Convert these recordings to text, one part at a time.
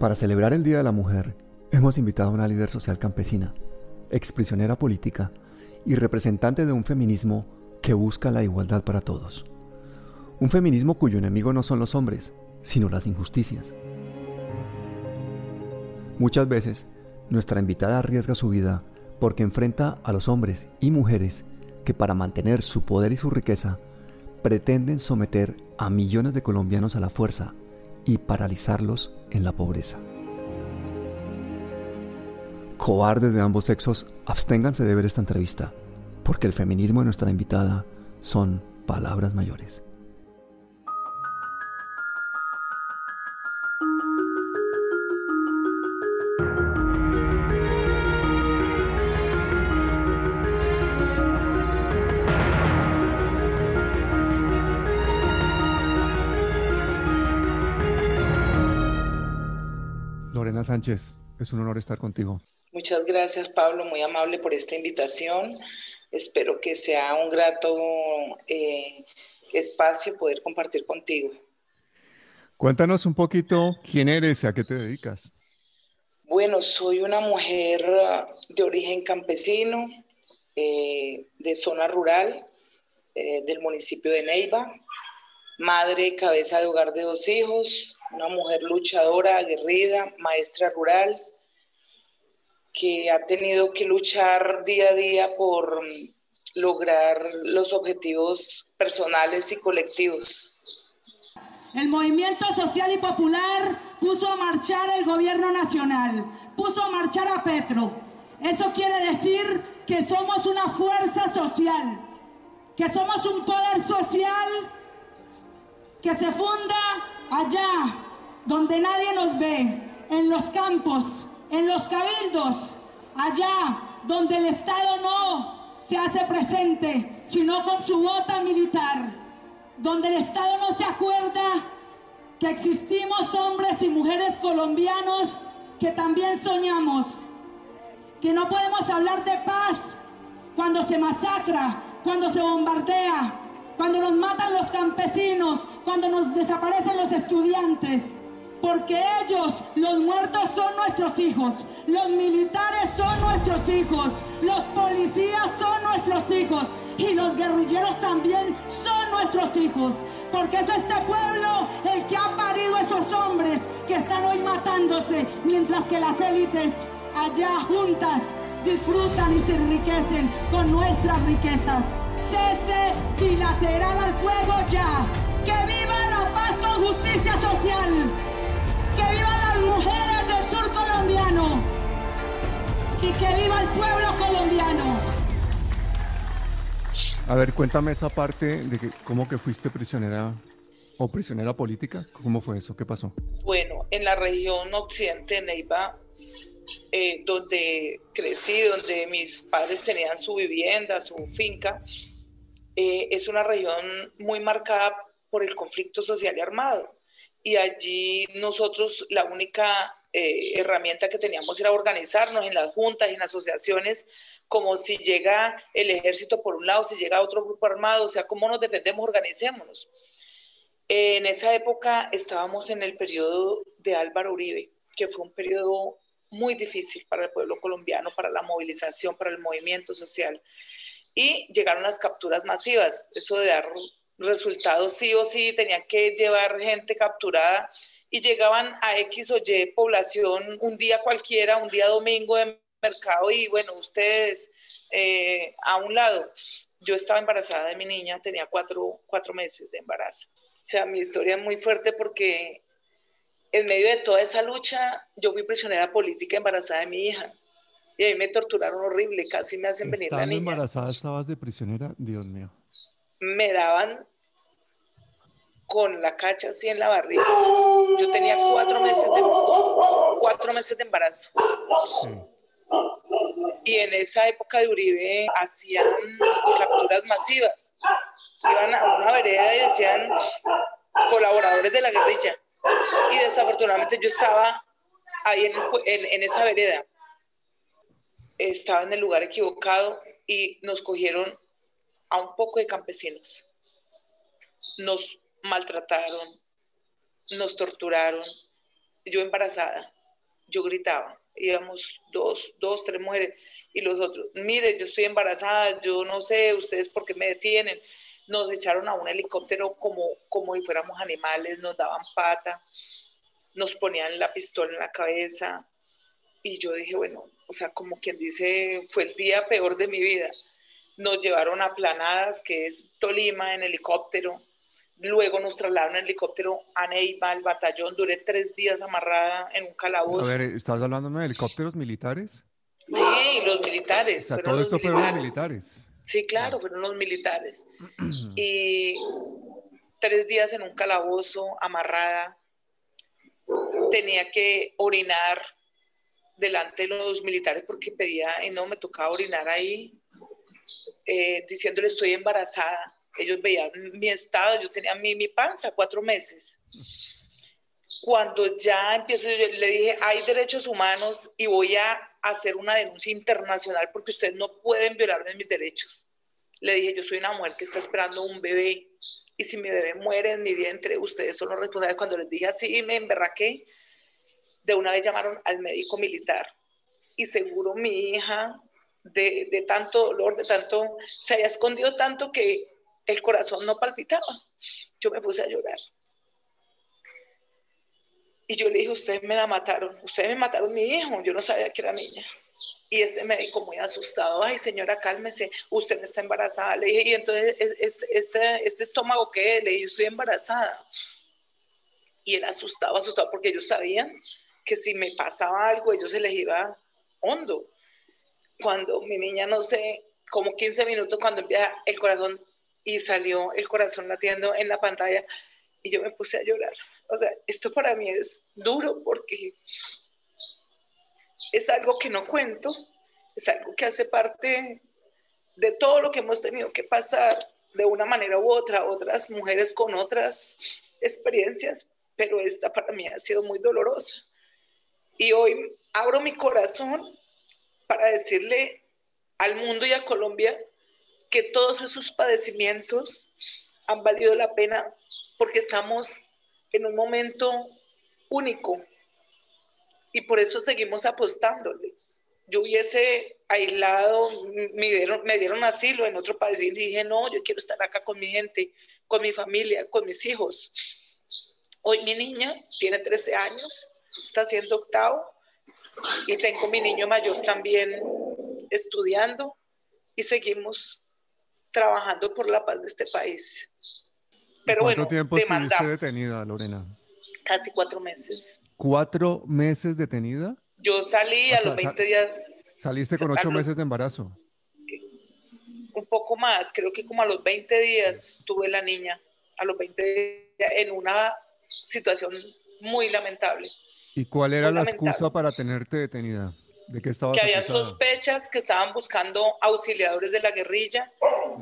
Para celebrar el Día de la Mujer, hemos invitado a una líder social campesina, exprisionera política y representante de un feminismo que busca la igualdad para todos. Un feminismo cuyo enemigo no son los hombres, sino las injusticias. Muchas veces, nuestra invitada arriesga su vida porque enfrenta a los hombres y mujeres que para mantener su poder y su riqueza pretenden someter a millones de colombianos a la fuerza y paralizarlos en la pobreza. Cobardes de ambos sexos, absténganse de ver esta entrevista, porque el feminismo de nuestra invitada son palabras mayores. Lorena Sánchez, es un honor estar contigo. Muchas gracias, Pablo, muy amable por esta invitación. Espero que sea un grato eh, espacio poder compartir contigo. Cuéntanos un poquito quién eres y a qué te dedicas. Bueno, soy una mujer ah, de origen campesino, eh, de zona rural, eh, del municipio de Neiva, madre, cabeza de hogar de dos hijos, una mujer luchadora, aguerrida, maestra rural, que ha tenido que luchar día a día por lograr los objetivos personales y colectivos. El movimiento social y popular puso a marchar el gobierno nacional, puso a marchar a Petro. Eso quiere decir que somos una fuerza social, que somos un poder social que se funda allá donde nadie nos ve, en los campos, en los cabildos, allá donde el Estado no se hace presente, sino con su bota militar, donde el Estado no se acuerda que existimos hombres y mujeres colombianos que también soñamos, que no podemos hablar de paz cuando se masacra, cuando se bombardea, cuando nos matan los campesinos, cuando nos desaparecen los estudiantes porque ellos, los muertos, son nuestros hijos, los militares son nuestros hijos, los policías son nuestros hijos y los guerrilleros también son nuestros hijos. Porque es este pueblo el que ha parido esos hombres que están hoy matándose, mientras que las élites allá juntas disfrutan y se enriquecen con nuestras riquezas. Cese bilateral al fuego ya. Que viva la paz con justicia social. Que vivan las mujeres del sur colombiano. Y que viva el pueblo colombiano. A ver, cuéntame esa parte de que, cómo que fuiste prisionera o prisionera política. ¿Cómo fue eso? ¿Qué pasó? Bueno, en la región occidente de Neiva, eh, donde crecí, donde mis padres tenían su vivienda, su finca, eh, es una región muy marcada por el conflicto social y armado y allí nosotros la única eh, herramienta que teníamos era organizarnos en las juntas en asociaciones, como si llega el ejército por un lado, si llega otro grupo armado, o sea, cómo nos defendemos, organicémonos. En esa época estábamos en el periodo de Álvaro Uribe, que fue un periodo muy difícil para el pueblo colombiano, para la movilización, para el movimiento social. Y llegaron las capturas masivas, eso de dar resultados sí o sí, tenían que llevar gente capturada y llegaban a X o Y población un día cualquiera, un día domingo de mercado y bueno, ustedes eh, a un lado. Yo estaba embarazada de mi niña, tenía cuatro, cuatro meses de embarazo. O sea, mi historia es muy fuerte porque en medio de toda esa lucha, yo fui prisionera política embarazada de mi hija. Y ahí me torturaron horrible, casi me hacen venir la niña. embarazada estabas de prisionera? Dios mío. Me daban con la cacha así en la barriga. Yo tenía cuatro meses de, cuatro meses de embarazo. Y en esa época de Uribe hacían capturas masivas. Iban a una vereda y decían colaboradores de la guerrilla. Y desafortunadamente yo estaba ahí en, en esa vereda. Estaba en el lugar equivocado y nos cogieron a un poco de campesinos. Nos maltrataron, nos torturaron, yo embarazada, yo gritaba, íbamos dos, dos, tres mujeres, y los otros, mire, yo estoy embarazada, yo no sé, ustedes por qué me detienen. Nos echaron a un helicóptero como, como si fuéramos animales, nos daban pata, nos ponían la pistola en la cabeza, y yo dije, bueno, o sea, como quien dice, fue el día peor de mi vida. Nos llevaron a Planadas, que es Tolima, en helicóptero, Luego nos trasladaron en helicóptero a Neiva, al batallón. Duré tres días amarrada en un calabozo. A ver, ¿estás hablando de helicópteros militares? Sí, los militares. O sea, todo esto fueron los militares. Sí, claro, fueron los militares. y tres días en un calabozo, amarrada. Tenía que orinar delante de los militares porque pedía, y no me tocaba orinar ahí, eh, diciéndole estoy embarazada ellos veían mi estado, yo tenía mi, mi panza, cuatro meses. Cuando ya empiezo, le dije, hay derechos humanos y voy a hacer una denuncia internacional porque ustedes no pueden violarme mis derechos. Le dije, yo soy una mujer que está esperando un bebé y si mi bebé muere en mi vientre, ustedes son los responsables. Cuando les dije así, me emberraqué, de una vez llamaron al médico militar y seguro mi hija de, de, tanto dolor, de tanto, se había escondido tanto que el corazón no palpitaba. Yo me puse a llorar. Y yo le dije, ustedes me la mataron, ustedes me mataron mi hijo, yo no sabía que era niña. Y ese médico muy asustado, ay señora, cálmese, usted no está embarazada. Le dije, y entonces, este, este estómago qué? Le dije, estoy embarazada. Y él asustado, asustado, porque ellos sabían que si me pasaba algo, ellos se les iba hondo. Cuando mi niña, no sé, como 15 minutos, cuando empieza el corazón y salió el corazón latiendo en la pantalla y yo me puse a llorar. O sea, esto para mí es duro porque es algo que no cuento, es algo que hace parte de todo lo que hemos tenido que pasar de una manera u otra, otras mujeres con otras experiencias, pero esta para mí ha sido muy dolorosa. Y hoy abro mi corazón para decirle al mundo y a Colombia que todos esos padecimientos han valido la pena porque estamos en un momento único y por eso seguimos apostándoles. Yo hubiese aislado, me dieron, me dieron asilo en otro país y dije, no, yo quiero estar acá con mi gente, con mi familia, con mis hijos. Hoy mi niña tiene 13 años, está haciendo octavo y tengo mi niño mayor también estudiando y seguimos trabajando por la paz de este país. Pero ¿Cuánto tiempo estuviste detenida, Lorena? Casi cuatro meses. ¿Cuatro meses detenida? Yo salí a los 20 días. ¿Saliste con ocho meses de embarazo? Un poco más, creo que como a los 20 días tuve la niña, a los 20 días, en una situación muy lamentable. ¿Y cuál era la excusa para tenerte detenida? ¿De qué estaba Que había sospechas que estaban buscando auxiliadores de la guerrilla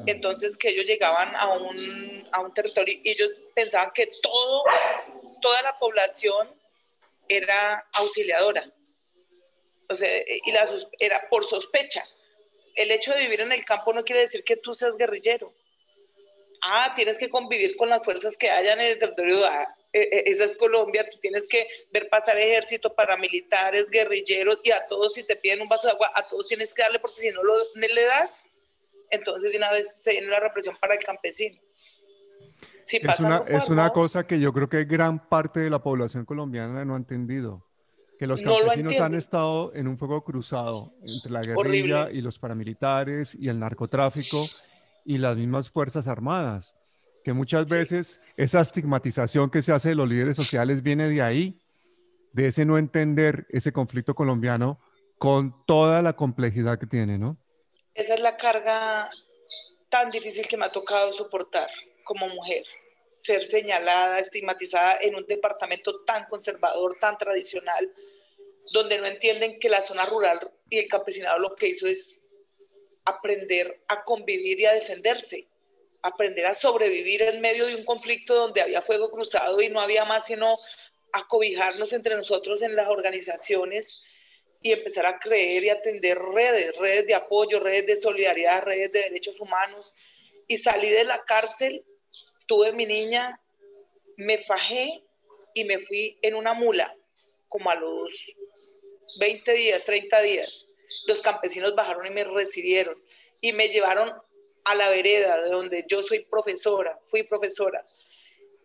entonces que ellos llegaban a un, a un territorio y ellos pensaban que todo, toda la población era auxiliadora. O sea, y la, era por sospecha. El hecho de vivir en el campo no quiere decir que tú seas guerrillero. Ah, tienes que convivir con las fuerzas que hayan en el territorio. Ah, esa es Colombia, tú tienes que ver pasar ejército, paramilitares, guerrilleros y a todos si te piden un vaso de agua, a todos tienes que darle porque si no lo, le das, entonces de una vez se viene la represión para el campesino. es, una, es una cosa que yo creo que gran parte de la población colombiana no ha entendido, que los campesinos han estado en un fuego cruzado entre la guerrilla y los paramilitares y el narcotráfico y las mismas Fuerzas Armadas, que muchas veces esa estigmatización que se hace de los líderes sociales viene de ahí, de ese no entender ese conflicto colombiano con toda la complejidad que tiene, ¿no? Esa es la carga tan difícil que me ha tocado soportar como mujer. Ser señalada, estigmatizada en un departamento tan conservador, tan tradicional, donde no entienden que la zona rural y el campesinado lo que hizo es aprender a convivir y a defenderse, aprender a sobrevivir en medio de un conflicto donde había fuego cruzado y no había más sino acobijarnos entre nosotros en las organizaciones y empezar a creer y atender redes, redes de apoyo, redes de solidaridad, redes de derechos humanos. Y salí de la cárcel, tuve mi niña, me fajé y me fui en una mula como a los 20 días, 30 días. Los campesinos bajaron y me recibieron y me llevaron a la vereda de donde yo soy profesora, fui profesora.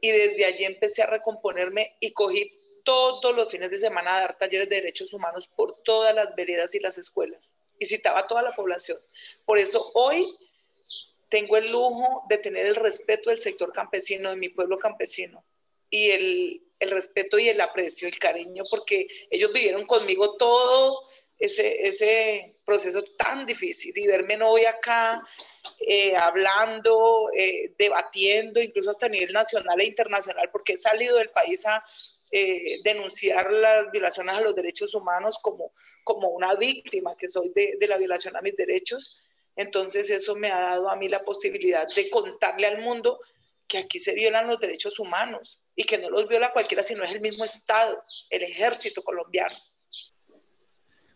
Y desde allí empecé a recomponerme y cogí todos los fines de semana a dar talleres de derechos humanos por todas las veredas y las escuelas. Y citaba a toda la población. Por eso hoy tengo el lujo de tener el respeto del sector campesino, de mi pueblo campesino. Y el, el respeto y el aprecio, el cariño, porque ellos vivieron conmigo todo ese, ese proceso tan difícil y verme hoy acá eh, hablando, eh, debatiendo, incluso hasta a nivel nacional e internacional, porque he salido del país a eh, denunciar las violaciones a los derechos humanos como, como una víctima que soy de, de la violación a mis derechos. Entonces eso me ha dado a mí la posibilidad de contarle al mundo que aquí se violan los derechos humanos y que no los viola cualquiera, sino es el mismo Estado, el ejército colombiano.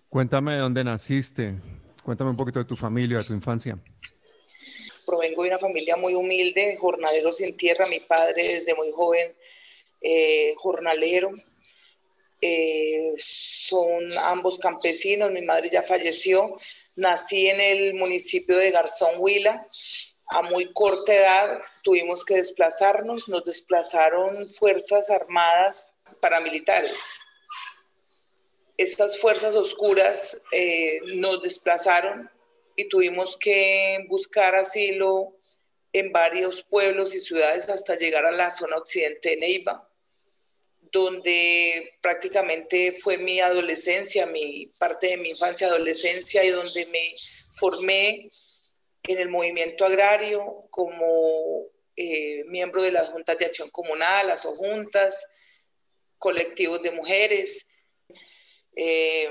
Cuéntame de dónde naciste, cuéntame un poquito de tu familia, de tu infancia. Provengo de una familia muy humilde, jornalero sin tierra, mi padre desde muy joven, eh, jornalero. Eh, son ambos campesinos, mi madre ya falleció, nací en el municipio de Garzón Huila, a muy corta edad tuvimos que desplazarnos, nos desplazaron fuerzas armadas paramilitares. Estas fuerzas oscuras eh, nos desplazaron y tuvimos que buscar asilo en varios pueblos y ciudades hasta llegar a la zona occidente de Neiva, donde prácticamente fue mi adolescencia, mi parte de mi infancia, adolescencia y donde me formé en el movimiento agrario como eh, miembro de las juntas de acción comunal, las juntas, colectivos de mujeres. Eh,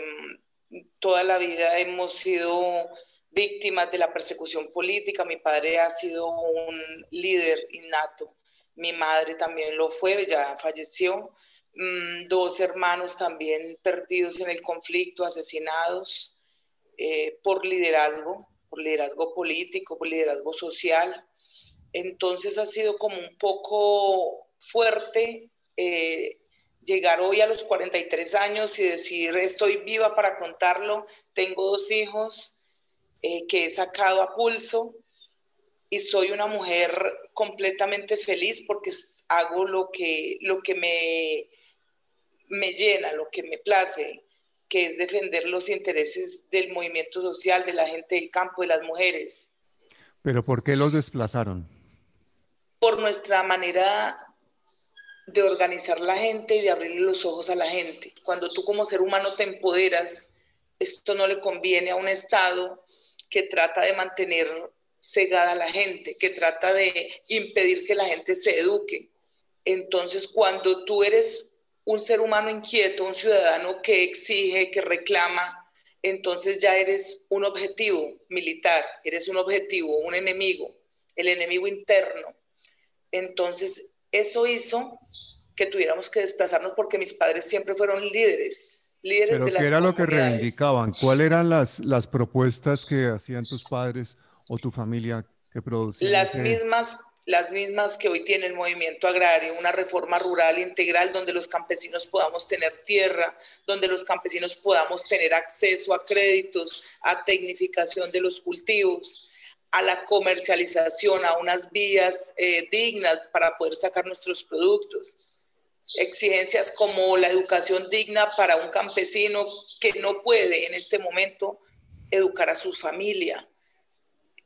toda la vida hemos sido víctimas de la persecución política. Mi padre ha sido un líder innato. Mi madre también lo fue, ya falleció. Mm, dos hermanos también perdidos en el conflicto, asesinados eh, por liderazgo por liderazgo político, por liderazgo social. Entonces ha sido como un poco fuerte eh, llegar hoy a los 43 años y decir, estoy viva para contarlo, tengo dos hijos eh, que he sacado a pulso y soy una mujer completamente feliz porque hago lo que, lo que me, me llena, lo que me place, que es defender los intereses del movimiento social, de la gente del campo, de las mujeres. ¿Pero por qué los desplazaron? Por nuestra manera de organizar la gente y de abrirle los ojos a la gente. Cuando tú como ser humano te empoderas, esto no le conviene a un Estado que trata de mantener cegada a la gente, que trata de impedir que la gente se eduque. Entonces, cuando tú eres un ser humano inquieto, un ciudadano que exige, que reclama, entonces ya eres un objetivo militar, eres un objetivo, un enemigo, el enemigo interno. Entonces, eso hizo que tuviéramos que desplazarnos porque mis padres siempre fueron líderes, líderes de las ¿qué era lo que reivindicaban? ¿Cuáles eran las, las propuestas que hacían tus padres o tu familia que producían? Las mismas las mismas que hoy tiene el movimiento agrario, una reforma rural integral donde los campesinos podamos tener tierra, donde los campesinos podamos tener acceso a créditos, a tecnificación de los cultivos, a la comercialización, a unas vías eh, dignas para poder sacar nuestros productos. Exigencias como la educación digna para un campesino que no puede en este momento educar a su familia,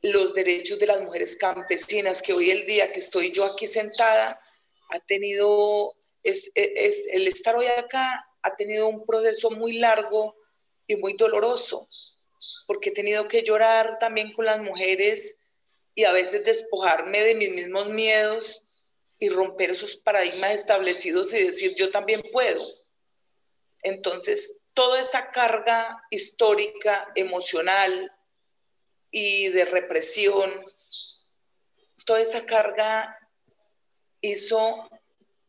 los derechos de las mujeres campesinas, que hoy el día que estoy yo aquí sentada, ha tenido, es, el estar hoy acá ha tenido un proceso muy largo y muy doloroso, porque he tenido que llorar también con las mujeres y a veces despojarme de mis mismos miedos y romper esos paradigmas establecidos y decir yo también puedo. Entonces, toda esa carga histórica, emocional, y de represión, toda esa carga hizo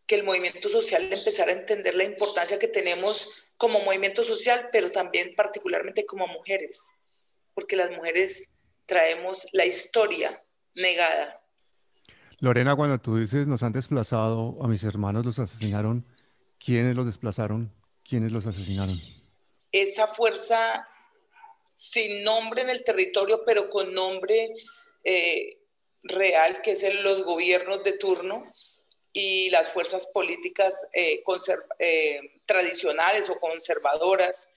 que el movimiento social empezara a entender la importancia que tenemos como movimiento social, pero también particularmente como mujeres, porque las mujeres traemos la historia negada. Lorena, cuando tú dices nos han desplazado, a mis hermanos los asesinaron, ¿quiénes los desplazaron? ¿Quiénes los asesinaron? Esa fuerza sin nombre en el territorio, pero con nombre eh, real, que es en los gobiernos de turno y las fuerzas políticas eh, eh, tradicionales o conservadoras.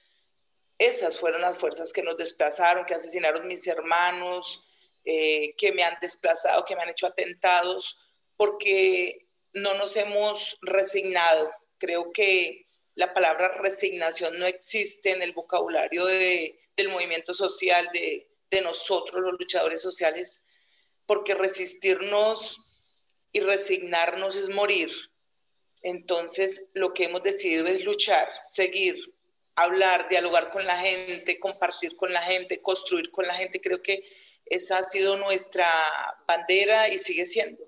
Esas fueron las fuerzas que nos desplazaron, que asesinaron mis hermanos, que me han desplazado, que me han hecho atentados, porque no nos hemos resignado. Creo que la palabra resignación no existe en el vocabulario del movimiento social, de, nosotros los luchadores sociales, porque resistirnos y resignarnos es morir. Entonces, lo que hemos decidido es luchar, seguir, hablar, dialogar con la gente, compartir con la gente, construir con la gente. Creo que esa ha sido nuestra bandera y sigue siendo.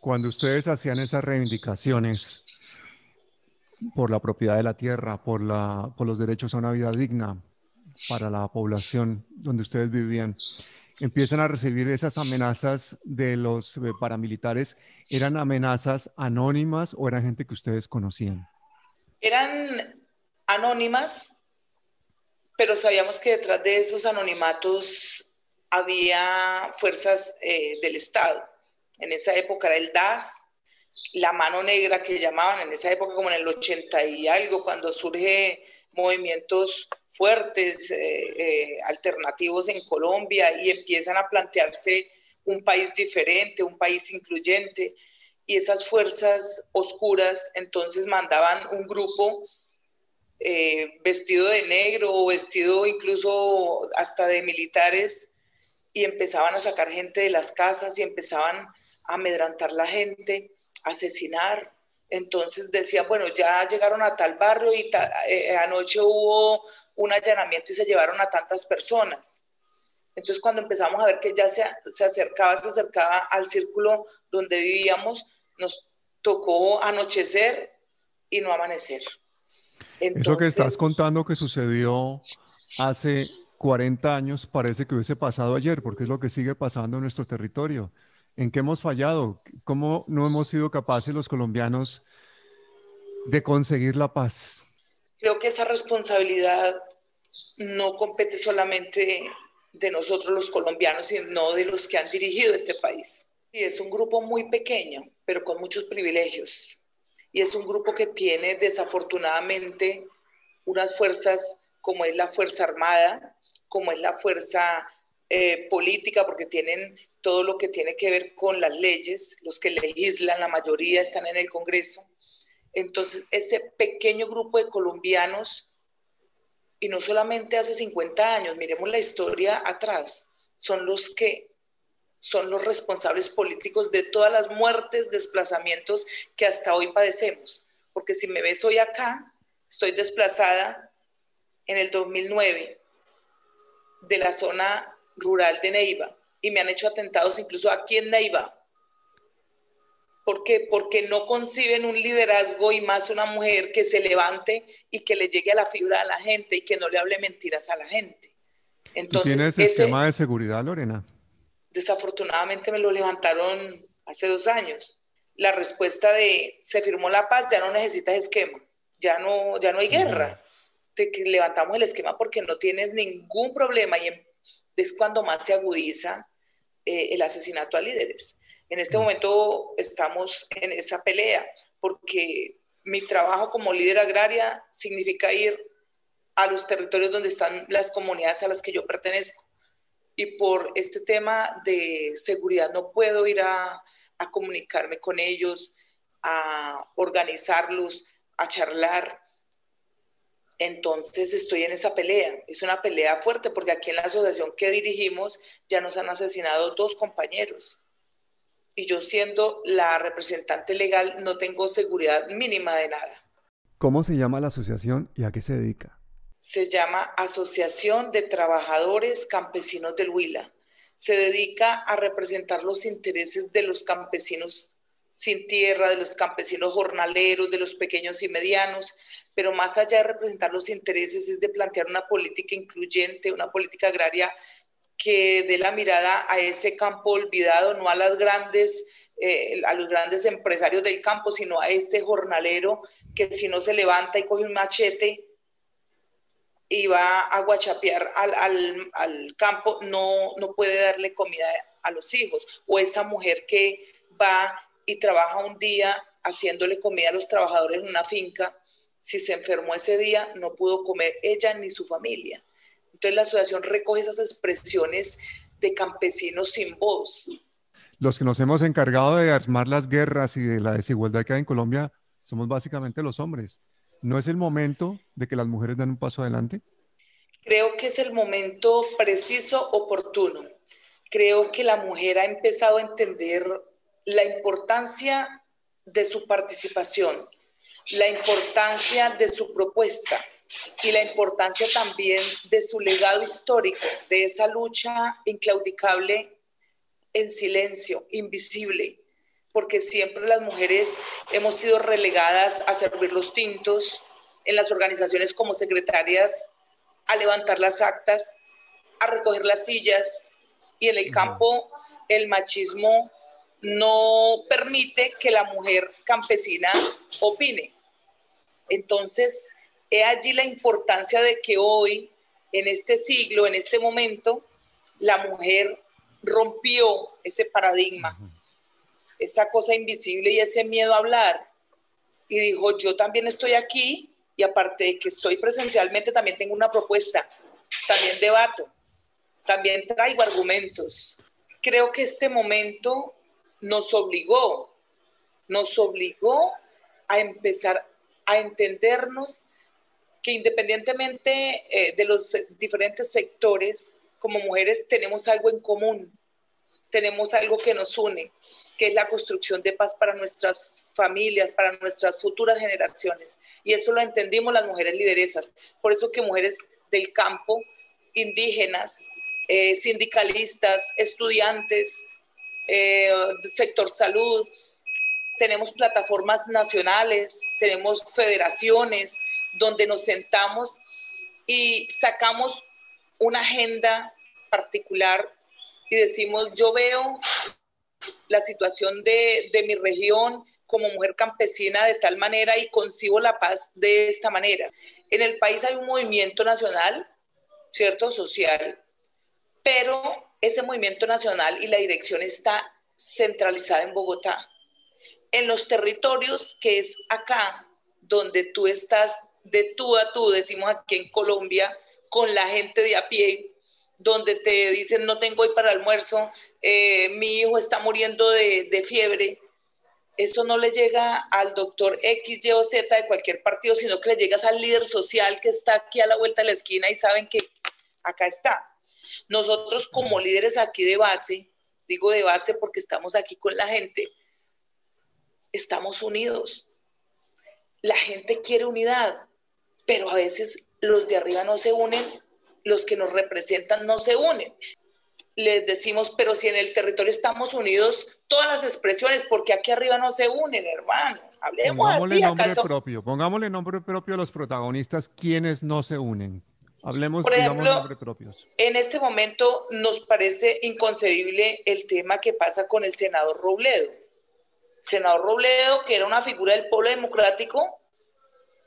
Cuando ustedes hacían esas reivindicaciones, por la propiedad de la tierra, por, por los derechos a una vida digna para la población donde ustedes vivían. Empiezan a recibir esas amenazas de los eh, paramilitares. ¿Eran amenazas anónimas o eran gente que ustedes conocían? Eran anónimas, pero sabíamos que detrás de esos anonimatos había fuerzas eh, del Estado. En esa época era el DAS, la mano negra que llamaban en esa época, como en el 80 y algo, cuando surge movimientos fuertes, eh, eh, alternativos en Colombia y empiezan a plantearse un país diferente, un país incluyente. Y esas fuerzas oscuras entonces mandaban un grupo eh, vestido de negro o vestido incluso hasta de militares y empezaban a sacar gente de las casas y empezaban a amedrantar la gente asesinar. Entonces decían, bueno, ya llegaron a tal barrio y eh, anoche hubo un allanamiento y se llevaron a tantas personas. Entonces cuando empezamos a ver que ya se, se acercaba, se acercaba al círculo donde vivíamos, nos tocó anochecer y no amanecer. Eso que estás contando que sucedió hace 40 años parece que hubiese pasado ayer, porque es lo que sigue pasando en nuestro territorio. ¿En qué hemos fallado? ¿Cómo no hemos sido capaces los colombianos de conseguir la paz? Creo que esa responsabilidad no compete solamente de nosotros los colombianos, sino de los que han dirigido este país. Y es un grupo muy pequeño, pero con muchos privilegios. Y es un grupo que tiene desafortunadamente unas fuerzas como es la Fuerza Armada, como es la Fuerza eh, política, porque tienen todo lo que tiene que ver con las leyes, los que legislan, la mayoría están en el Congreso. Entonces, ese pequeño grupo de colombianos, y no solamente hace 50 años, miremos la historia atrás, son los que son los responsables políticos de todas las muertes, desplazamientos que hasta hoy padecemos. Porque si me ves hoy acá, estoy desplazada en el 2009 de la zona rural de Neiva y me han hecho atentados incluso aquí en Neiva. ¿Por qué? Porque no conciben un liderazgo y más una mujer que se levante y que le llegue a la fibra a la gente y que no le hable mentiras a la gente. Entonces, ¿Tiene ese sistema de seguridad, Lorena? Desafortunadamente me lo levantaron hace dos años. La respuesta de se firmó la paz, ya no necesitas esquema, ya no, ya no hay guerra. Te levantamos el esquema porque no tienes ningún problema y en es cuando más se agudiza eh, el asesinato a líderes. En este mm. momento estamos en esa pelea porque mi trabajo como líder agraria significa ir a los territorios donde están las comunidades a las que yo pertenezco. Y por este tema de seguridad no puedo ir a, a comunicarme con ellos, a organizarlos, a charlar, entonces estoy en esa pelea. Es una pelea fuerte porque aquí en la asociación que dirigimos ya nos han asesinado dos compañeros. Y yo siendo la representante legal no tengo seguridad mínima de nada. ¿Cómo se llama la asociación y a qué se dedica? Se llama Asociación de Trabajadores Campesinos del Huila. Se dedica a representar los intereses de los campesinos sin tierra, de los campesinos jornaleros, de los pequeños y medianos, pero más allá de representar los intereses es de plantear una política incluyente, una política agraria que dé la mirada a ese campo olvidado, no a las grandes eh, a los grandes empresarios del campo, sino a este jornalero que si no se levanta y coge un machete y va a guachapear al, al, campo, no, no puede darle comida a los hijos. O esa mujer que va y trabaja un día haciéndole comida a los trabajadores en una finca, si se enfermó ese día, no pudo comer ella ni su familia. Entonces la asociación recoge esas expresiones de campesinos sin voz. Los que nos hemos encargado de armar las guerras y de la desigualdad que hay en Colombia somos básicamente los hombres. ¿No es el momento de que las mujeres den un paso adelante? Creo que es el momento preciso, oportuno. Creo que la mujer ha empezado a entender la importancia de su participación, la importancia de su propuesta y la importancia también de su legado histórico, de esa lucha inclaudicable en silencio, invisible, porque siempre las mujeres hemos sido relegadas a servir los tintos en las organizaciones como secretarias, a levantar las actas, a recoger las sillas y en el campo el machismo no permite que la mujer campesina opine. Entonces, he allí la importancia de que hoy, en este siglo, en este momento, la mujer rompió ese paradigma, esa cosa invisible y ese miedo a hablar. Y dijo, yo también estoy aquí y aparte de que estoy presencialmente, también tengo una propuesta, también debato, también traigo argumentos. Creo que este momento nos obligó, nos obligó a empezar a entendernos que independientemente eh, de los diferentes sectores, como mujeres tenemos algo en común, tenemos algo que nos une, que es la construcción de paz para nuestras familias, para nuestras futuras generaciones. Y eso lo entendimos las mujeres lideresas. Por eso que mujeres del campo, indígenas, eh, sindicalistas, estudiantes, eh, sector salud, tenemos plataformas nacionales, tenemos federaciones donde nos sentamos y sacamos una agenda particular y decimos, yo veo la situación de, de, mi región como mujer campesina de tal manera y concibo la paz de esta manera. En el país hay un movimiento nacional, ¿cierto? Social, pero ese movimiento nacional y la dirección está centralizada en Bogotá. En los territorios que es acá, donde tú estás de tú a tú, decimos aquí en Colombia, con la gente de a pie, donde te dicen no tengo hoy para almuerzo, eh, mi hijo está muriendo de, de, fiebre, eso no le llega al doctor X, Y o Z de cualquier partido, sino que le llegas al líder social que está aquí a la vuelta de la esquina y saben que acá está. Nosotros como líderes aquí de base, digo de base porque estamos aquí con la gente, estamos unidos. La gente quiere unidad, pero a veces los de arriba no se unen, los que nos representan no se unen. Les decimos, pero si en el territorio estamos unidos, todas las expresiones, porque aquí arriba no se unen, hermano. Hablemos pongámosle Nombre propio, pongámosle nombre propio a los protagonistas, quienes no se unen. Hablemos, Por ejemplo, propios. En este momento nos parece inconcebible el tema que pasa con el senador Robledo. senador Robledo, que era una figura del pueblo democrático,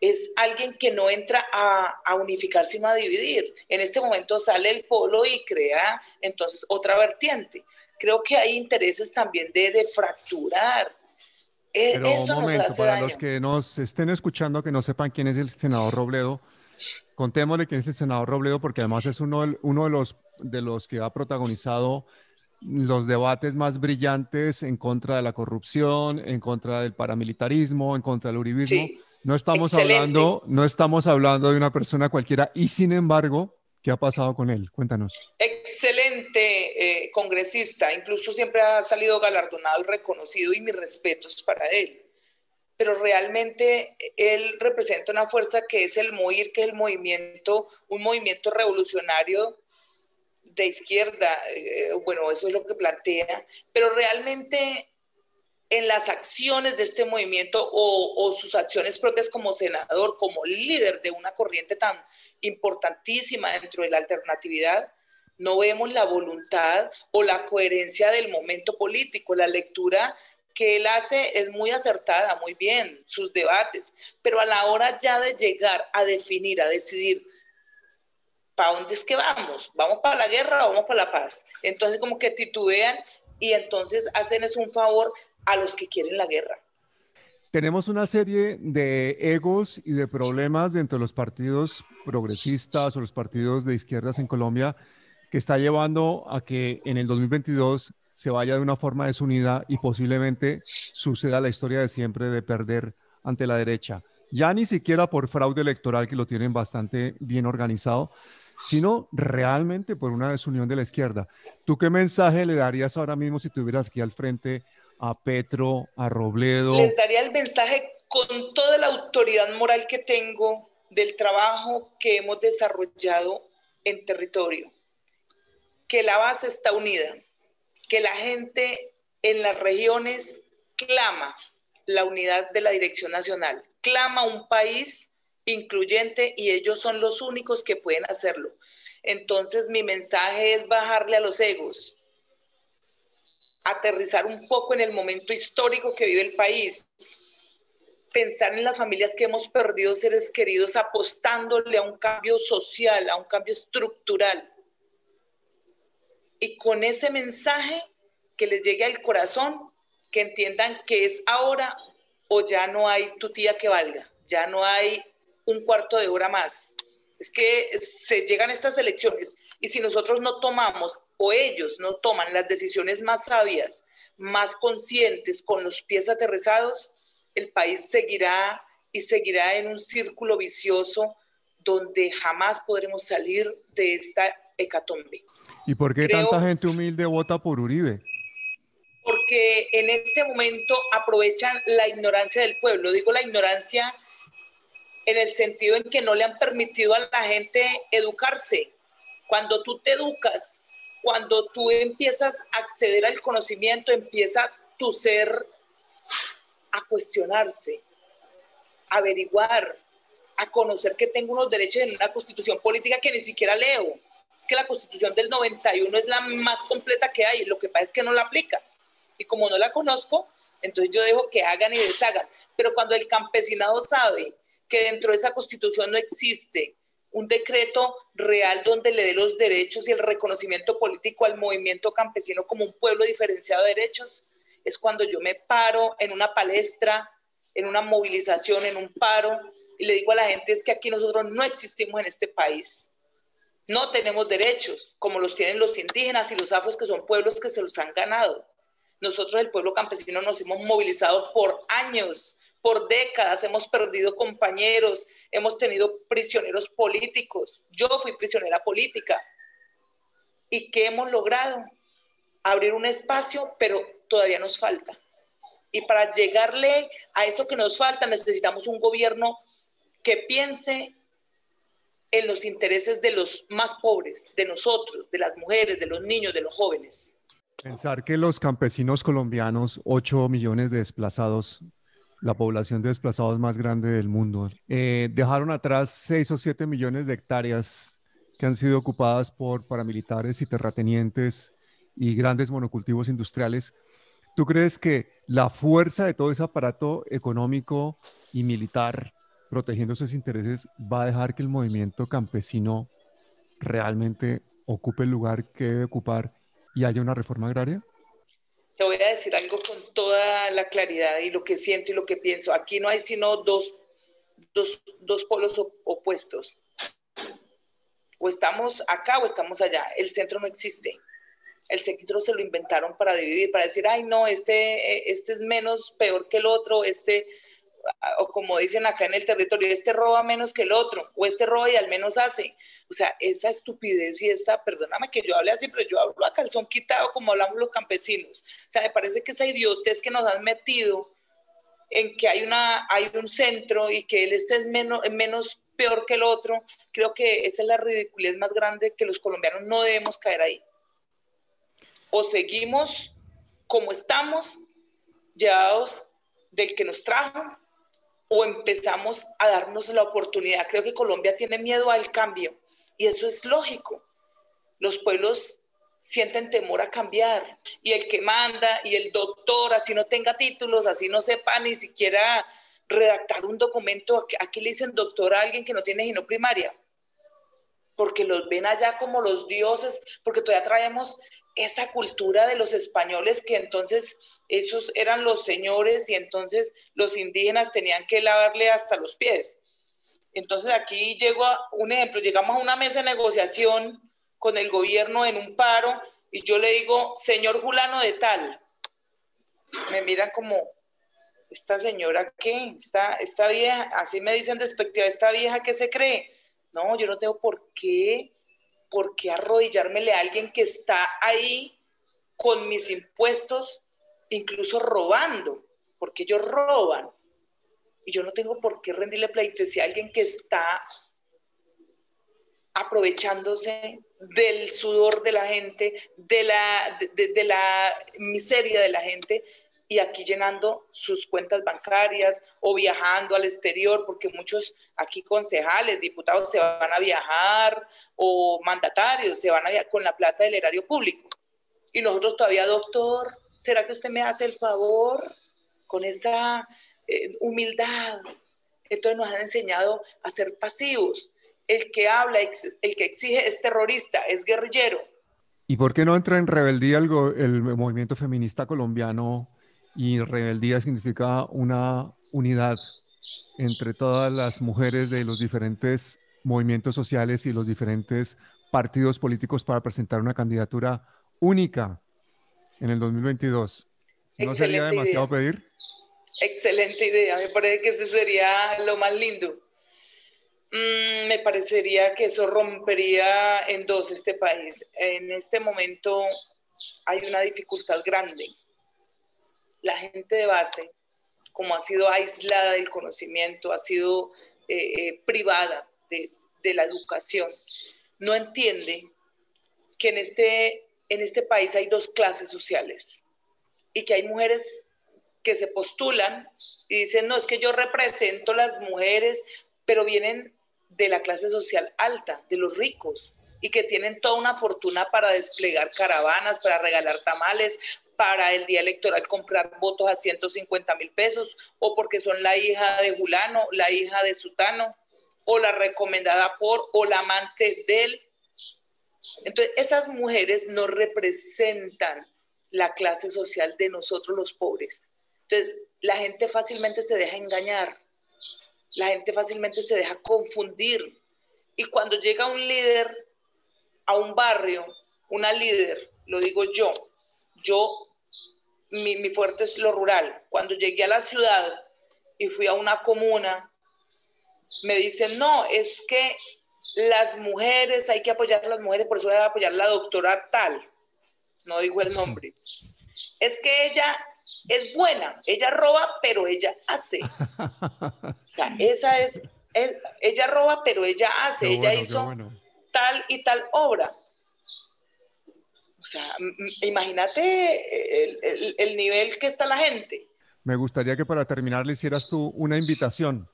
es alguien que no entra a, a, unificar, sino a dividir. En este momento sale el polo y crea entonces otra vertiente. Creo que hay intereses también de, de fracturar. E, Pero un momento, para los que nos estén escuchando, que no sepan quién es el senador Robledo, Contémosle quién es el senador Robledo, porque además es uno, uno de, los, de los que ha protagonizado los debates más brillantes en contra de la corrupción, en contra del paramilitarismo, en contra del uribismo. no estamos hablando, no estamos hablando de una persona cualquiera y sin embargo, ¿qué ha pasado con él? Cuéntanos. Excelente eh, congresista, incluso siempre ha salido galardonado y reconocido y mis respetos para él pero realmente él representa una fuerza que es el MOIR, que es el movimiento, un movimiento revolucionario de izquierda, eh, bueno, eso es lo que plantea, pero realmente en las acciones de este movimiento o, o, sus acciones propias como senador, como líder de una corriente tan importantísima dentro de la alternatividad, no vemos la voluntad o la coherencia del momento político. La lectura que él hace es muy acertada, muy bien, sus debates, pero a la hora ya de llegar a definir, a decidir, ¿para dónde es que vamos? ¿Vamos para la guerra o vamos para la paz? Entonces como que titubean y entonces hacen es un favor a los que quieren la guerra. Tenemos una serie de egos y de problemas dentro de los partidos progresistas o los partidos de izquierdas en Colombia que está llevando a que en el 2022 se vaya de una forma desunida y posiblemente suceda la historia de siempre de perder ante la derecha. Ya ni siquiera por fraude electoral, que lo tienen bastante bien organizado, sino realmente por una desunión de la izquierda. ¿Tú qué mensaje le darías ahora mismo si tuvieras aquí al frente a Petro, a Robledo? Les daría el mensaje con toda la autoridad moral que tengo del trabajo que hemos desarrollado en territorio, que la base está unida, que la gente en las regiones clama la unidad de la Dirección Nacional, clama un país incluyente y ellos son los únicos que pueden hacerlo. Entonces mi mensaje es bajarle a los egos, aterrizar un poco en el momento histórico que vive el país, pensar en las familias que hemos perdido seres queridos apostándole a un cambio social, a un cambio estructural. Y con ese mensaje que les llegue al corazón, que entiendan que es ahora o ya no hay tu tía que valga, ya no hay un cuarto de hora más. Es que se llegan estas elecciones y si nosotros no tomamos o ellos no toman las decisiones más sabias, más conscientes, con los pies aterrizados, el país seguirá y seguirá en un círculo vicioso donde jamás podremos salir de esta hecatombe. ¿Y por qué tanta gente humilde vota por Uribe? Porque en este momento aprovechan la ignorancia del pueblo. Digo la ignorancia en el sentido en que no le han permitido a la gente educarse. Cuando tú te educas, cuando tú empiezas a acceder al conocimiento, empieza tu ser a cuestionarse, a averiguar, a conocer que tengo unos derechos en una constitución política que ni siquiera leo. Es que la constitución del 91 es la más completa que hay, lo que pasa es que no la aplica. Y como no la conozco, entonces yo dejo que hagan y deshagan. Pero cuando el campesinado sabe que dentro de esa constitución no existe un decreto real donde le dé los derechos y el reconocimiento político al movimiento campesino como un pueblo diferenciado de derechos, es cuando yo me paro en una palestra, en una movilización, en un paro, y le digo a la gente es que aquí nosotros no existimos en este país. No tenemos derechos como los tienen los indígenas y los afros, que son pueblos que se los han ganado. Nosotros, el pueblo campesino, nos hemos movilizado por años por décadas hemos perdido compañeros, hemos tenido prisioneros políticos. Yo fui prisionera política. ¿Y qué hemos logrado? Abrir un espacio, pero todavía nos falta. Y para llegarle a eso que nos falta, necesitamos un gobierno que piense en los intereses de los más pobres, de nosotros, de las mujeres, de los niños, de los jóvenes. Pensar que los campesinos colombianos, 8 millones de desplazados, la población de desplazados más grande del mundo. Eh, dejaron atrás 6 o 7 millones de hectáreas que han sido ocupadas por paramilitares y terratenientes y grandes monocultivos industriales. ¿Tú crees que la fuerza de todo ese aparato económico y militar protegiendo sus intereses va a dejar que el movimiento campesino realmente ocupe el lugar que debe ocupar y haya una reforma agraria? te voy a decir algo con toda la claridad y lo que siento y lo que pienso. Aquí no hay sino dos, dos, dos polos opuestos. O estamos acá o estamos allá. El centro no existe. El centro se lo inventaron para dividir, para decir, ay, no, este, este es menos peor que el otro, este o como dicen acá en el territorio, este roba menos que el otro, o este roba y al menos hace. O sea, esa estupidez y esta, perdóname que yo hable así, pero yo hablo a calzón quitado como hablamos los campesinos. O sea, me parece que esa idiotez que nos han metido en que hay, una, hay un centro y que él este es menos, menos peor que el otro, creo que esa es la ridiculez más grande que los colombianos no debemos caer ahí. O seguimos como estamos, llevados del que nos trajo, o empezamos a darnos la oportunidad. Creo que Colombia tiene miedo al cambio y eso es lógico. Los pueblos sienten temor a cambiar. Y el que manda y el doctor, así no tenga títulos, así no sepa ni siquiera redactar un documento, aquí le dicen doctor a alguien que no tiene gino primaria, porque los ven allá como los dioses, porque todavía traemos esa cultura de los españoles que entonces esos eran los señores y entonces los indígenas tenían que lavarle hasta los pies. Entonces aquí llego a un ejemplo, llegamos a una mesa de negociación con el gobierno en un paro y yo le digo, señor Julano de tal, me miran como, esta señora qué, esta, esta vieja, así me dicen despectiva, esta vieja que se cree. No, yo no tengo por qué, por qué arrodillármele a alguien que está ahí con mis impuestos, incluso robando, porque ellos roban. Y yo no tengo por qué rendirle pleitesía a alguien que está aprovechándose del sudor de la gente, de la, de la miseria de la gente y aquí llenando sus cuentas bancarias o viajando al exterior, porque muchos aquí concejales, diputados se van a viajar o mandatarios se van a viajar con la plata del erario público. Y nosotros todavía, doctor, ¿será que usted me hace el favor con esa eh, humildad? Entonces nos han enseñado a ser pasivos. El que habla, el que exige es terrorista, es guerrillero. ¿Y por qué no entra en rebeldía el, el movimiento feminista colombiano y rebeldía significa una unidad entre todas las mujeres de los diferentes movimientos sociales y los diferentes partidos políticos para presentar una candidatura única en el 2022. ¿No sería demasiado pedir? Excelente idea, me parece que eso sería lo más lindo. Mm, me parecería que eso rompería en dos este país. En este momento hay una dificultad grande la gente de base, como ha sido aislada del conocimiento, ha sido eh, eh, privada de, la educación, no entiende que en este, en este país hay dos clases sociales y que hay mujeres que se postulan y dicen, no, es que yo represento las mujeres, pero vienen de la clase social alta, de los ricos, y que tienen toda una fortuna para desplegar caravanas, para regalar tamales, para el día electoral comprar votos a 150 mil pesos, o porque son la hija de Julano, la hija de Sutano, o la recomendada por, o la amante de él. Entonces, esas mujeres no representan la clase social de nosotros los pobres. Entonces, la gente fácilmente se deja engañar, la gente fácilmente se deja confundir. Y cuando llega un líder a un barrio, una líder, lo digo yo, yo mi, fuerte es lo rural. Cuando llegué a la ciudad y fui a una comuna, me dicen, no, es que las mujeres, hay que apoyar a las mujeres, por eso voy a apoyar a la doctora tal, no digo el nombre. Es que ella es buena, ella roba, pero ella hace. O sea, esa es, ella roba, pero ella hace, ella hizo tal y tal obra. O sea, imagínate el, nivel que está la gente. Me gustaría que para terminar le hicieras tú una invitación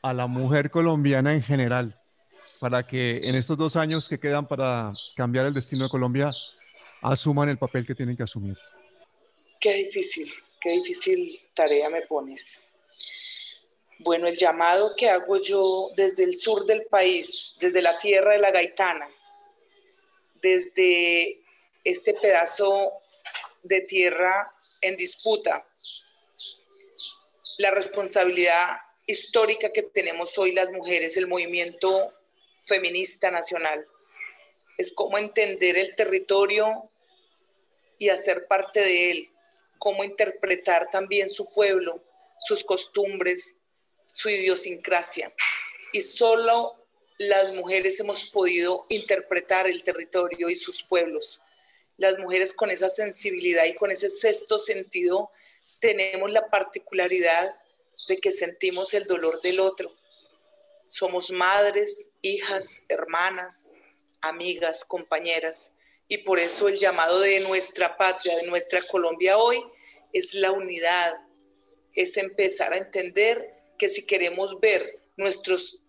a la mujer colombiana en general, para que en estos dos años que quedan para cambiar el destino de Colombia, asuman el papel que tienen que asumir. Qué difícil, qué difícil tarea me pones. Bueno, el llamado que hago yo desde el sur del país, desde la tierra de la Gaitana, desde este pedazo de tierra en disputa, la responsabilidad histórica que tenemos hoy las mujeres, el movimiento feminista nacional, es cómo entender el territorio y hacer parte de él, cómo interpretar también su pueblo, sus costumbres, su idiosincrasia. Y solo las mujeres hemos podido interpretar el territorio y sus pueblos las mujeres con esa sensibilidad y con ese sexto sentido tenemos la particularidad de que sentimos el dolor del otro. Somos madres, hijas, hermanas, amigas, compañeras. Y por eso el llamado de nuestra patria, de nuestra Colombia hoy, es la unidad, es empezar a entender que si queremos ver nuestros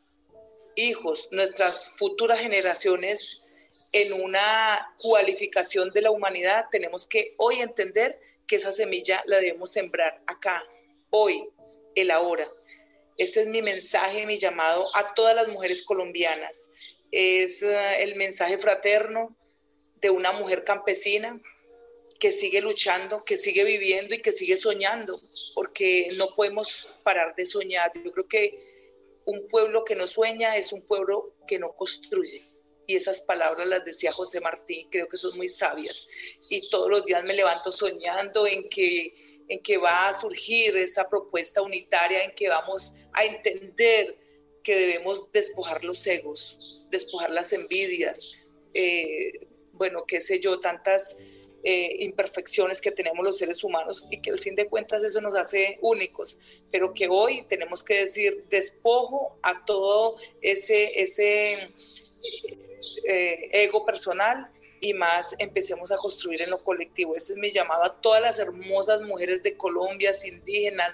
hijos, nuestras futuras generaciones en una cualificación de la humanidad, tenemos que hoy entender que esa semilla la debemos sembrar acá, hoy, el ahora. Este es mi mensaje, mi llamado a todas las mujeres colombianas. Es eh, el mensaje fraterno de una mujer campesina que sigue luchando, que sigue viviendo y que sigue soñando, porque no podemos parar de soñar. Yo creo que un pueblo que no sueña es un pueblo que no construye. Y esas palabras las decía José Martín, creo que son muy sabias. Y todos los días me levanto soñando en que en que va a surgir esa propuesta unitaria, en que vamos a entender que debemos despojar los egos, despojar las envidias, eh, bueno, qué sé yo, tantas eh, imperfecciones que tenemos los seres humanos y que al fin de cuentas eso nos hace únicos, pero que hoy tenemos que decir despojo a todo ese, ese eh, ego personal y más empecemos a construir en lo colectivo. Ese es mi llamado a todas las hermosas mujeres de Colombia, indígenas,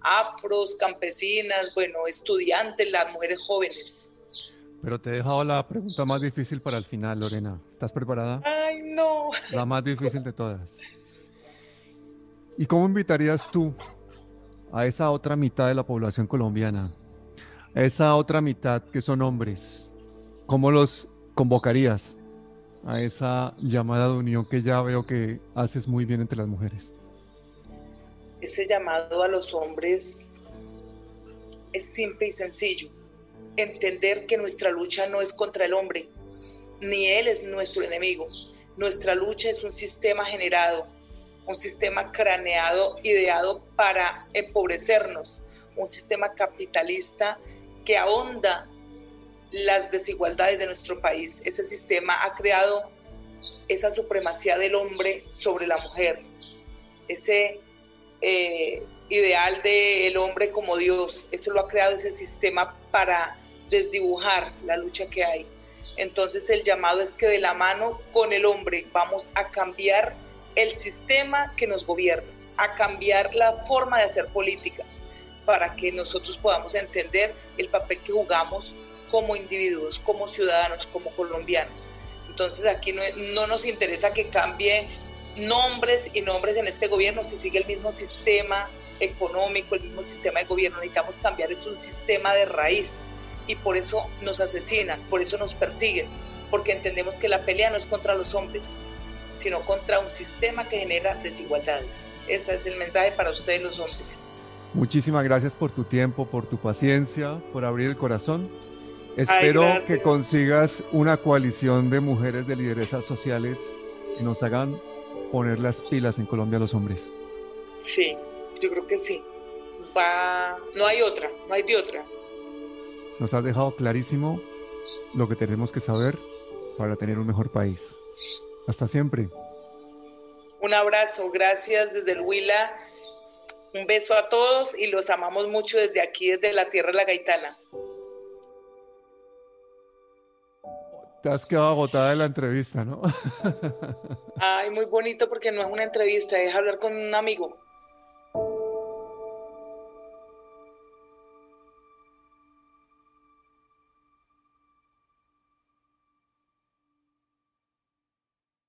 afros, campesinas, bueno, estudiantes, las mujeres jóvenes. Pero te he dejado la pregunta más difícil para el final, Lorena. ¿Estás preparada? Ay, no. La más difícil de todas. ¿Y cómo invitarías tú a esa otra mitad de la población colombiana, a esa otra mitad que son hombres? ¿Cómo los convocarías a esa llamada de unión que ya veo que haces muy bien entre las mujeres? Ese llamado a los hombres es simple y sencillo. Entender que nuestra lucha no es contra el hombre, ni él es nuestro enemigo. Nuestra lucha es un sistema generado, un sistema craneado, ideado para empobrecernos, un sistema capitalista que ahonda las desigualdades de nuestro país. Ese sistema ha creado esa supremacía del hombre sobre la mujer, ese eh, ideal del hombre como Dios. Eso lo ha creado ese sistema para desdibujar la lucha que hay. Entonces el llamado es que de la mano con el hombre vamos a cambiar el sistema que nos gobierna, a cambiar la forma de hacer política, para que nosotros podamos entender el papel que jugamos como individuos, como ciudadanos, como colombianos. Entonces aquí no, nos interesa que cambie nombres y nombres en este gobierno, si sigue el mismo sistema económico, el mismo sistema de gobierno, necesitamos cambiar, es un sistema de raíz y por eso nos asesinan, por eso nos persiguen, porque entendemos que la pelea no es contra los hombres, sino contra un sistema que genera desigualdades. Ese es el mensaje para ustedes los hombres. Muchísimas gracias por tu tiempo, por tu paciencia, por abrir el corazón Espero que consigas una coalición de mujeres de lideresas sociales que nos hagan poner las pilas en Colombia a los hombres. Sí, yo creo que sí. Va... No hay otra, no hay de otra. Nos has dejado clarísimo lo que tenemos que saber para tener un mejor país. Hasta siempre. Un abrazo, gracias desde el Huila. Un beso a todos y los amamos mucho desde aquí, desde la Tierra de la Gaitana. Te has quedado agotada de la entrevista, ¿no? Ay, muy bonito porque no es una entrevista, es hablar con un amigo.